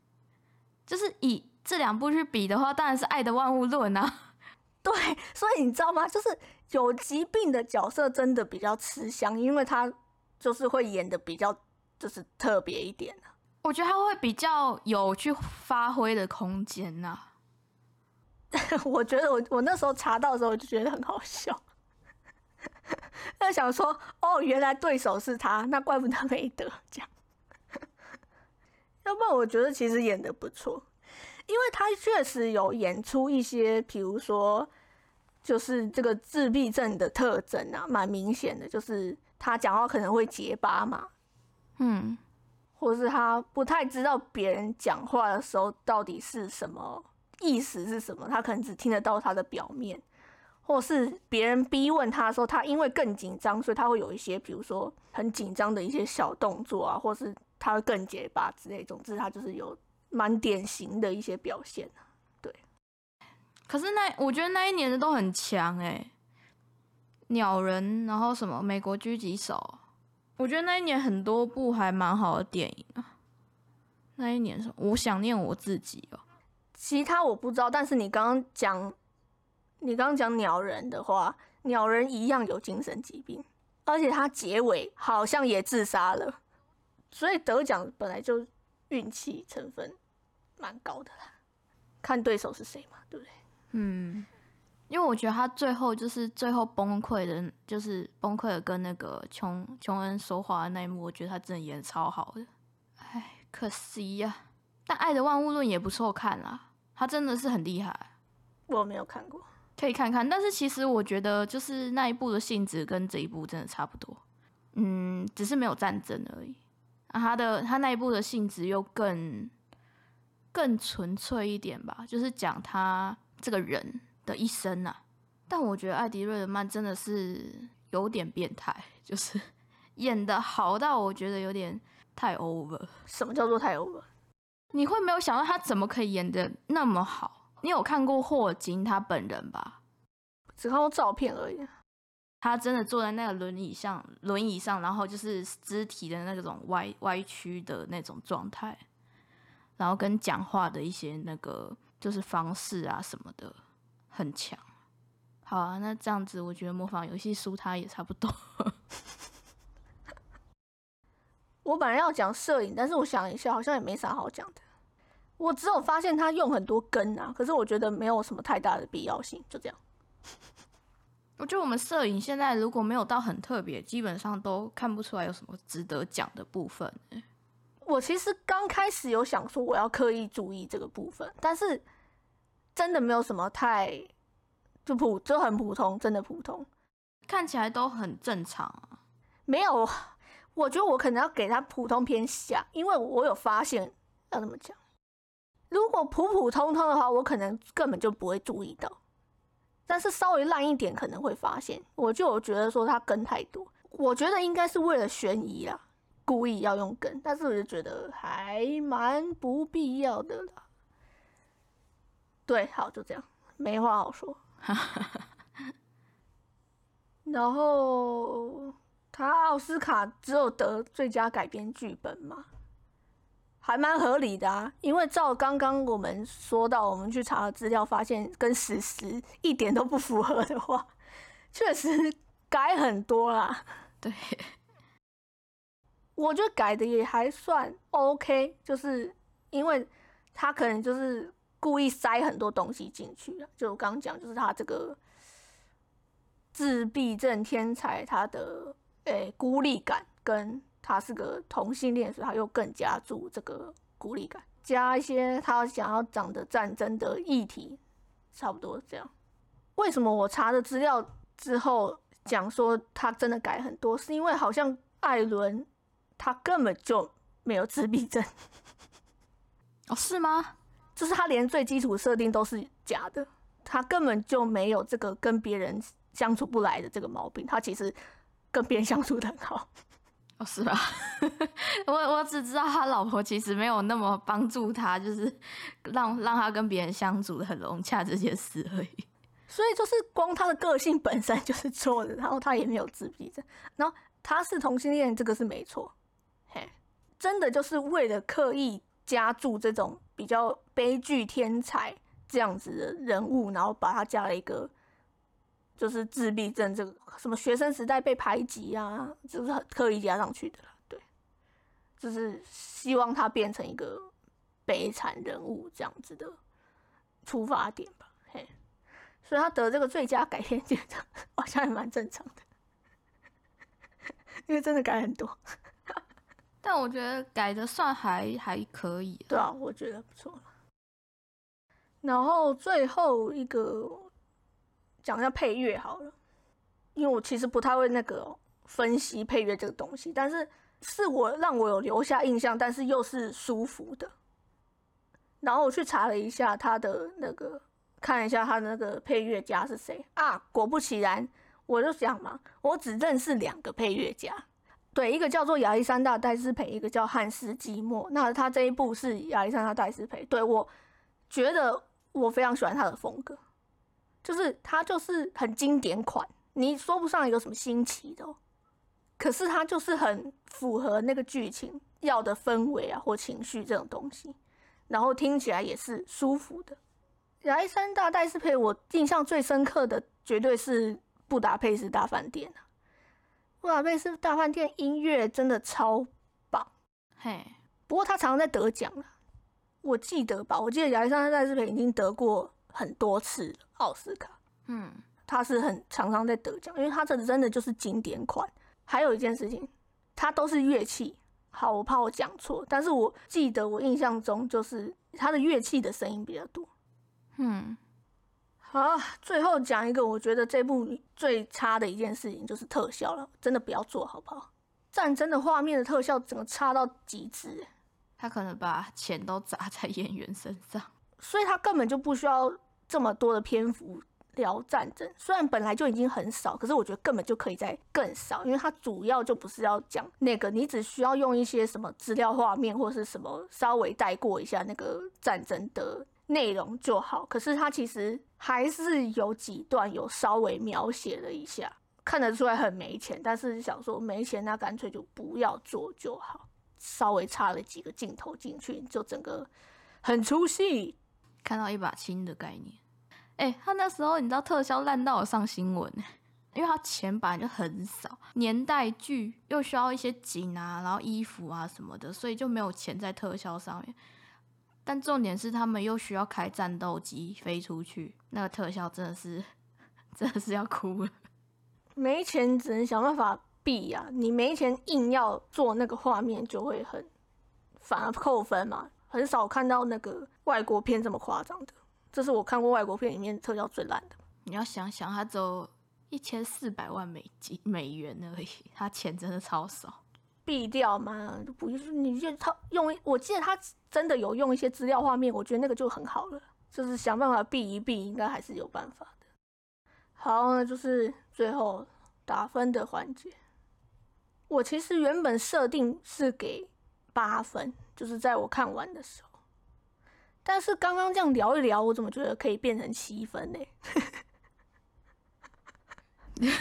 Speaker 2: 就是以这两部去比的话，当然是《爱的万物论》啊。*laughs*
Speaker 1: 对，所以你知道吗？就是有疾病的角色真的比较吃香，因为他就是会演的比较就是特别一点
Speaker 2: 我觉得他会比较有去发挥的空间呐。*laughs*
Speaker 1: 我觉得我我那时候查到的时候，我就觉得很好笑。在想说，哦，原来对手是他，那怪不得没得奖。*laughs* 要不然，我觉得其实演的不错，因为他确实有演出一些，比如说，就是这个自闭症的特征啊，蛮明显的，就是他讲话可能会结巴嘛，
Speaker 2: 嗯，
Speaker 1: 或是他不太知道别人讲话的时候到底是什么意思是什么，他可能只听得到他的表面，或是别人逼问他的时候，他因为更紧张，所以他会有一些，比如说很紧张的一些小动作啊，或是他会更结巴之类，总之他就是有蛮典型的一些表现。
Speaker 2: 对可是那我觉得那一年的都很强哎、鸟人，然后什么美国狙击手，我觉得那一年很多部还蛮好的电影啊。那一年是我想念我自己哦、
Speaker 1: 其他我不知道，但是你刚刚讲，你刚刚讲鸟人的话，鸟人一样有精神疾病，而且他结尾好像也自杀了，所以得奖本来就运气成分蛮高的啦，看对手是谁嘛，对不对？
Speaker 2: 嗯，因为我觉得他最后就是最后崩溃的，就是崩溃的跟那个琼琼恩说话的那一幕，我觉得他真的演得超好的。唉，可惜呀、但《爱的万物论》也不错看啦，他真的是很厉害，
Speaker 1: 我没有看过，
Speaker 2: 可以看看。但是其实我觉得就是那一部的性质跟这一部真的差不多，嗯，只是没有战争而已。啊，他的他那一部的性质又更更纯粹一点吧，就是讲他这个人的一生啊。但我觉得艾迪·瑞德曼真的是有点变态，就是 *laughs* 演的好到我觉得有点太 over。
Speaker 1: 什么叫做太 over？
Speaker 2: 你会没有想到他怎么可以演的那么好？你有看过霍金他本人吧？
Speaker 1: 只看过照片而已。
Speaker 2: 他真的坐在那个轮椅上，轮椅上，然后就是肢体的那种歪歪曲的那种状态，然后跟讲话的一些那个就是方式啊什么的很强。好啊，那这样子我觉得模仿游戏输他也差不多。*laughs*
Speaker 1: 我本来要讲摄影，但是我想一下，好像也没啥好讲的。我只有发现他用很多根啊，可是我觉得没有什么太大的必要性，就这样。*laughs*
Speaker 2: 我觉得我们摄影现在如果没有到很特别，基本上都看不出来有什么值得讲的部分欸。
Speaker 1: 我其实刚开始有想说我要刻意注意这个部分，但是真的没有什么太就普就很普通，真的普通，
Speaker 2: 看起来都很正常啊。
Speaker 1: 没有。我觉得我可能要给他普通偏下，因为我有发现要怎么讲，如果普普通通的话，我可能根本就不会注意到，但是稍微烂一点可能会发现。我就觉得说他跟太多，我觉得应该是为了悬疑啦，故意要用梗，但是我就觉得还蛮不必要的啦。对，好，就这样，没话好说。然后他奥斯卡只有得最佳改编剧本嘛，还蛮合理的啊。因为照刚刚我们说到，我们去查了资料，发现跟史实一点都不符合的话，确实改很多啦。
Speaker 2: 对，
Speaker 1: 我觉得改的也还算 OK，就是因为他可能就是故意塞很多东西进去了，就我刚刚讲，就是他这个自闭症天才，他的诶、孤立感，跟他是个同性恋，所以他又更加注这个孤立感，加一些他想要讲的战争的议题，差不多这样。为什么我查的资料之后讲说他真的改很多，是因为好像艾伦他根本就没有自闭症，*laughs*
Speaker 2: 哦，是吗？
Speaker 1: 就是他连最基础设定都是假的，他根本就没有这个跟别人相处不来的这个毛病，他其实跟别人相处的很好。
Speaker 2: 哦，是吧？*laughs* 我我只知道他老婆其实没有那么帮助他，就是让让他跟别人相处的很融洽这件事而已。*laughs*
Speaker 1: 所以就是光他的个性本身就是错的，然后他也没有自闭症，然后他是同性恋，这个是没错，嘿，真的就是为了刻意加注这种比较悲剧天才这样子的人物，然后把他加了一个就是自闭症这个什么学生时代被排挤啊，就是很刻意加上去的啦，对，就是希望他变成一个悲惨人物这样子的出发点吧，嘿。所以他得这个最佳改编剧本，*laughs* 好像也蛮正常的，因为真的改很多。*laughs*
Speaker 2: 但我觉得改的算还还可以，
Speaker 1: 对啊，我觉得不错。然后最后一个讲一下配乐好了，因为我其实不太会那个分析配乐这个东西，但是是我让我有留下印象，但是又是舒服的。然后我去查了一下他的那个，看一下他那个配乐家是谁啊？果不其然，我就想嘛，我只认识两个配乐家，对，一个叫做亚历山大戴斯培，一个叫汉斯季默。那他这一部是亚历山大戴斯培，对我觉得我非常喜欢他的风格，就是它就是很经典款，你说不上有什么新奇的，可是它就是很符合那个剧情要的氛围啊或情绪这种东西。然后听起来也是舒服的。亚历山大戴斯培，我印象最深刻的绝对是《布达佩斯大饭店》啊，《布达佩斯大饭店》音乐真的超棒，
Speaker 2: 嘿。
Speaker 1: 不过他常常在得奖啊，我记得吧？我记得亚历山大戴斯培已经得过很多次奥斯卡。
Speaker 2: 嗯，
Speaker 1: 他是很常常在得奖，因为他这真的就是经典款。还有一件事情，他都是乐器。好，我怕我讲错，但是我记得我印象中就是他的乐器的声音比较多。
Speaker 2: 嗯，
Speaker 1: 好，最后讲一个，我觉得这部最差的一件事情就是特效了，真的不要做好不好？战争的画面的特效整个差到极致，
Speaker 2: 他可能把钱都砸在演员身上，
Speaker 1: 所以他根本就不需要这么多的篇幅。聊战争虽然本来就已经很少，可是我觉得根本就可以再更少，因为它主要就不是要讲那个，你只需要用一些什么资料画面或是什么稍微带过一下那个战争的内容就好。可是它其实还是有几段有稍微描写了一下，看得出来很没钱，但是想说没钱那干脆就不要做就好。稍微插了几个镜头进去，就整个很出戏，
Speaker 2: 看到一把新的概念。哎，他那时候你知道特效烂到我上新闻，*laughs* 因为他钱本来就很少，年代剧又需要一些景啊，然后衣服啊什么的，所以就没有钱在特效上面。但重点是他们又需要开战斗机飞出去，那个特效真的是 *laughs* 真的是要哭了。
Speaker 1: 没钱只能想办法避呀，你没钱硬要做那个画面就会很反而扣分嘛。很少看到那个外国片这么夸张的。这是我看过外国片里面特效最烂的。
Speaker 2: 你要想想，它只有一千四百万美金美元而已，它钱真的超少。
Speaker 1: 避掉嘛，不是你就他用，我记得他真的有用一些资料画面，我觉得那个就很好了，就是想办法避一避，应该还是有办法的。好，那就是最后打分的环节。我其实原本设定是给八分，就是在我看完的时候。但是刚刚这样聊一聊，我怎么觉得可以变成七分呢？*laughs*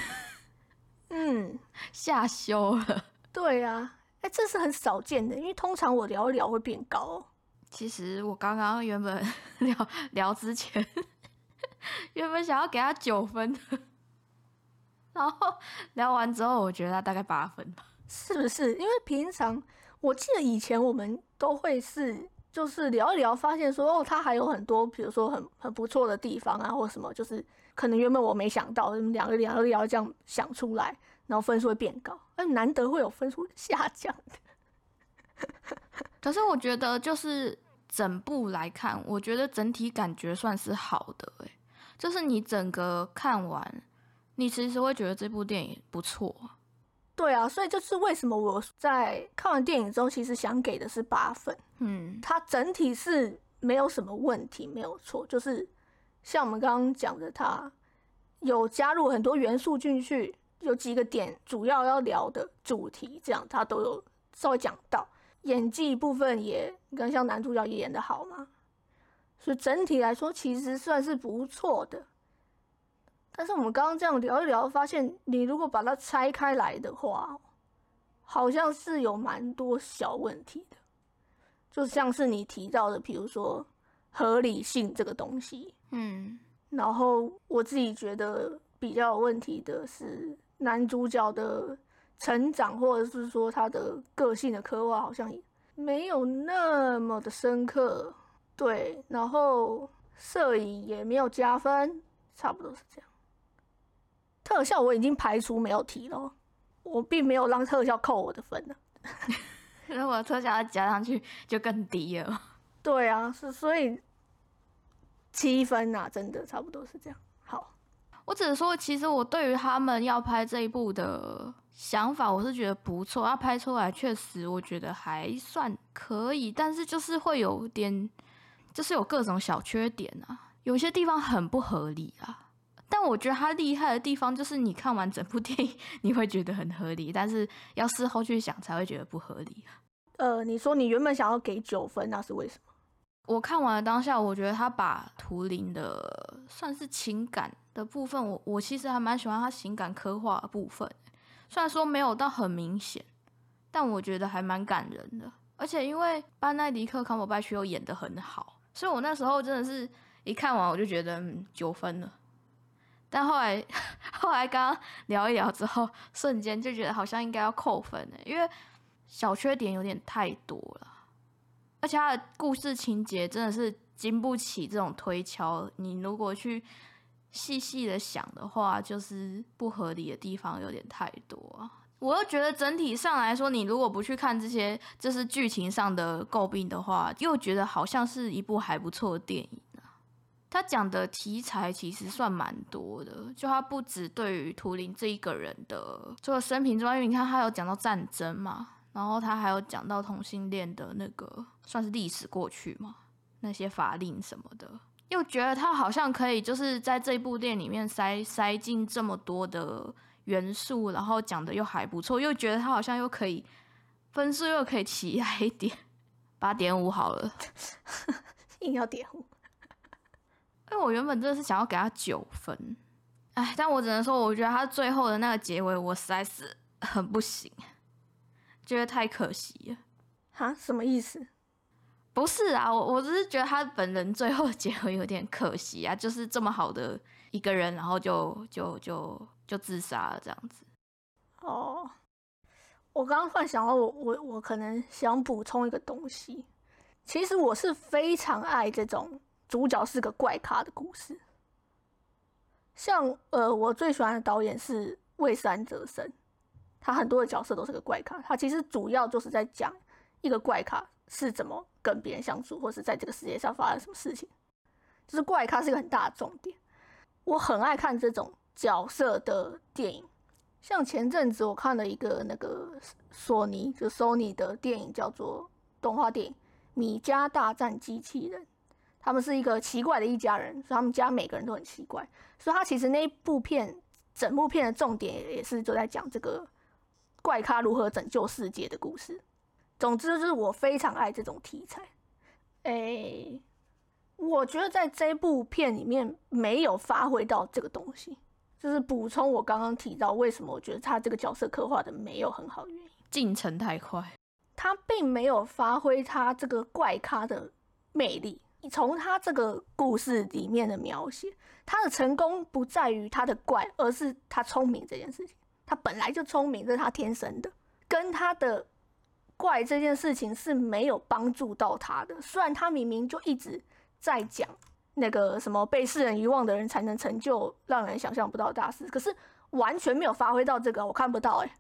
Speaker 1: 嗯，*laughs*
Speaker 2: 下修了。
Speaker 1: 对呀，哎，这是很少见的，因为通常我聊一聊会变高。
Speaker 2: 其实我刚刚原本 *laughs* 聊聊之前，原本想要给他九分的，然后聊完之后，我觉得他大概八分吧。
Speaker 1: 是不是？因为平常我记得以前我们都会是。就是聊一聊，发现说哦，他还有很多，比如说很很不错的地方啊，或什么，就是可能原本我没想到，两个聊一聊这样想出来，然后分数会变高，哎，难得会有分数下降的。*laughs*
Speaker 2: 可是我觉得，就是整部来看，我觉得整体感觉算是好的，哎，就是你整个看完，你其实会觉得这部电影不错。
Speaker 1: 对啊，所以就是为什么我在看完电影之后，其实想给的是八分。
Speaker 2: 嗯，
Speaker 1: 它整体是没有什么问题，没有错。就是像我们刚刚讲的，它有加入很多元素进去，有几个点主要要聊的主题，这样它都有稍微讲到。演技部分也，你看像男主角也演的好嘛，所以整体来说其实算是不错的。但是我们刚刚这样聊一聊，发现你如果把它拆开来的话，好像是有蛮多小问题的，就像是你提到的，比如说合理性这个东西，
Speaker 2: 嗯，
Speaker 1: 然后我自己觉得比较有问题的是男主角的成长，或者是说他的个性的刻画，好像也没有那么的深刻，对，然后摄影也没有加分，差不多是这样。特效我已经排除没有提了，我并没有让特效扣我的分呢。*laughs*
Speaker 2: 如果特效要加上去，就更低了。
Speaker 1: 对啊，是所以七分呐、真的差不多是这样。好，
Speaker 2: 我只是说，其实我对于他们要拍这一部的想法，我是觉得不错。他拍出来确实，我觉得还算可以，但是就是会有点，就是有各种小缺点啊，有些地方很不合理啊。但我觉得他厉害的地方，就是你看完整部电影，*laughs* 你会觉得很合理，但是要事后去想，才会觉得不合理。
Speaker 1: 呃，你说你原本想要给九分，那是为什么？
Speaker 2: 我看完了当下，我觉得他把图灵的算是情感的部分，我我其实还蛮喜欢他情感刻画的部分，虽然说没有到很明显，但我觉得还蛮感人的。而且因为班奈迪克康伯拜区又演得很好，所以我那时候真的是一看完我就觉得嗯九分了。但后来 *laughs* 后来刚刚聊一聊之后，瞬间就觉得好像应该要扣分呢，因为小缺点有点太多了。而且他的故事情节真的是经不起这种推敲。你如果去细细的想的话，就是不合理的地方有点太多啊。我又觉得整体上来说，你如果不去看这些就是剧情上的诟病的话，又觉得好像是一部还不错的电影。他讲的题材其实算蛮多的，就他不止对于图灵这一个人的这个生平之外，因为你看他有讲到战争嘛，然后他还有讲到同性恋的那个算是历史过去嘛，那些法令什么的，又觉得他好像可以就是在这部电影里面塞塞进这么多的元素，然后讲的又还不错，又觉得他好像又可以分数又可以起来一点，八点五好了。*laughs*
Speaker 1: 硬要点五，
Speaker 2: 因为我原本真的是想要给他九分，哎，但我只能说，我觉得他最后的那个结尾，我实在是很不行，觉得太可惜了。
Speaker 1: 哈，什么意思？
Speaker 2: 不是啊，我我只是觉得他本人最后的结尾有点可惜啊，就是这么好的一个人，然后就就就就自杀了这样子。
Speaker 1: 哦，我刚刚突然想到我，我我可能想补充一个东西。其实我是非常爱这种主角是个怪咖的故事。像呃，我最喜欢的导演是魏斯安泽森，他很多的角色都是个怪咖。他其实主要就是在讲一个怪咖是怎么跟别人相处，或是在这个世界上发生什么事情。就是怪咖是一个很大的重点。我很爱看这种角色的电影。像前阵子我看了一个那个索尼就 Sony 的电影，叫做动画电影《米家大战机器人》。他们是一个奇怪的一家人，所以他们家每个人都很奇怪。所以他其实那一部片，整部片的重点也是就在讲这个怪咖如何拯救世界的故事。总之就是我非常爱这种题材。诶、我觉得在这部片里面没有发挥到这个东西。就是补充我刚刚提到为什么我觉得他这个角色刻画的没有很好的原因，
Speaker 2: 进程太快，
Speaker 1: 他并没有发挥他这个怪咖的魅力。从他这个故事里面的描写，他的成功不在于他的怪，而是他聪明这件事情。他本来就聪明，这是他天生的，跟他的怪这件事情是没有帮助到他的。虽然他明明就一直在讲。那个什么被世人遗忘的人才能成就让人想象不到大事，可是完全没有发挥到这个，我看不到哎、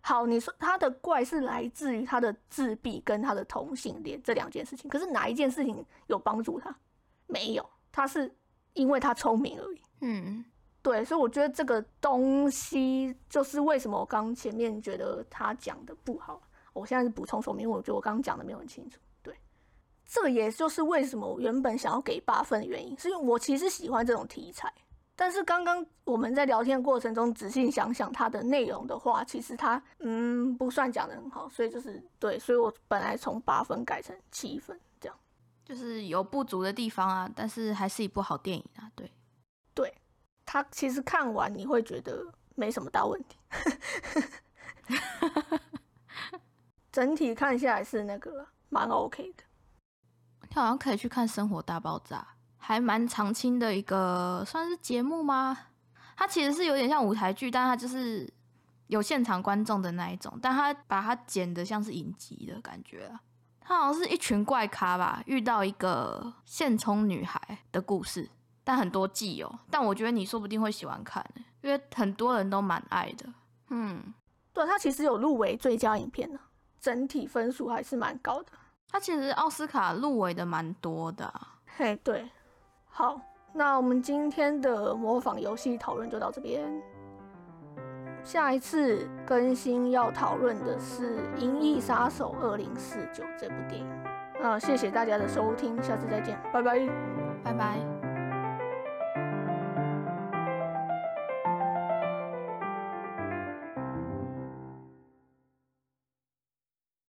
Speaker 1: 好，你说他的怪是来自于他的自闭跟他的同性恋这两件事情，可是哪一件事情有帮助他？没有，他是因为他聪明而已。
Speaker 2: 嗯，
Speaker 1: 对，所以我觉得这个东西就是为什么我刚前面觉得他讲的不好，我现在是补充说明，因为我觉得我刚刚讲的没有很清楚。对，这个也就是为什么我原本想要给八分的原因，是因为我其实喜欢这种题材，但是刚刚我们在聊天过程中仔细想想它的内容的话，其实它嗯不算讲的很好，所以就是对，所以我本来从八分改成七分这样。
Speaker 2: 就是有不足的地方啊，但是还是一部好电影啊。对，对
Speaker 1: 它其实看完你会觉得没什么大问题，整体看下来是那个了蛮 OK 的。
Speaker 2: 你好像可以去看《生活大爆炸》，还蛮常青的一个算是节目吗？它其实是有点像舞台剧，但它就是有现场观众的那一种，但它把它剪的像是影集的感觉啊。它好像是一群怪咖吧，遇到一个现充女孩的故事，但很多季哦。但我觉得你说不定会喜欢看、欸，因为很多人都蛮爱的。嗯，
Speaker 1: 对，它其实有入围最佳影片呢，整体分数还是蛮高的。
Speaker 2: 它其实奥斯卡入围的蛮多的、啊。
Speaker 1: 嘿，对，好，那我们今天的模仿游戏讨论就到这边。下一次更新要讨论的是《银翼杀手二零四九》这部电影。那谢谢大家的收听，下次再见，拜拜。
Speaker 2: 拜拜。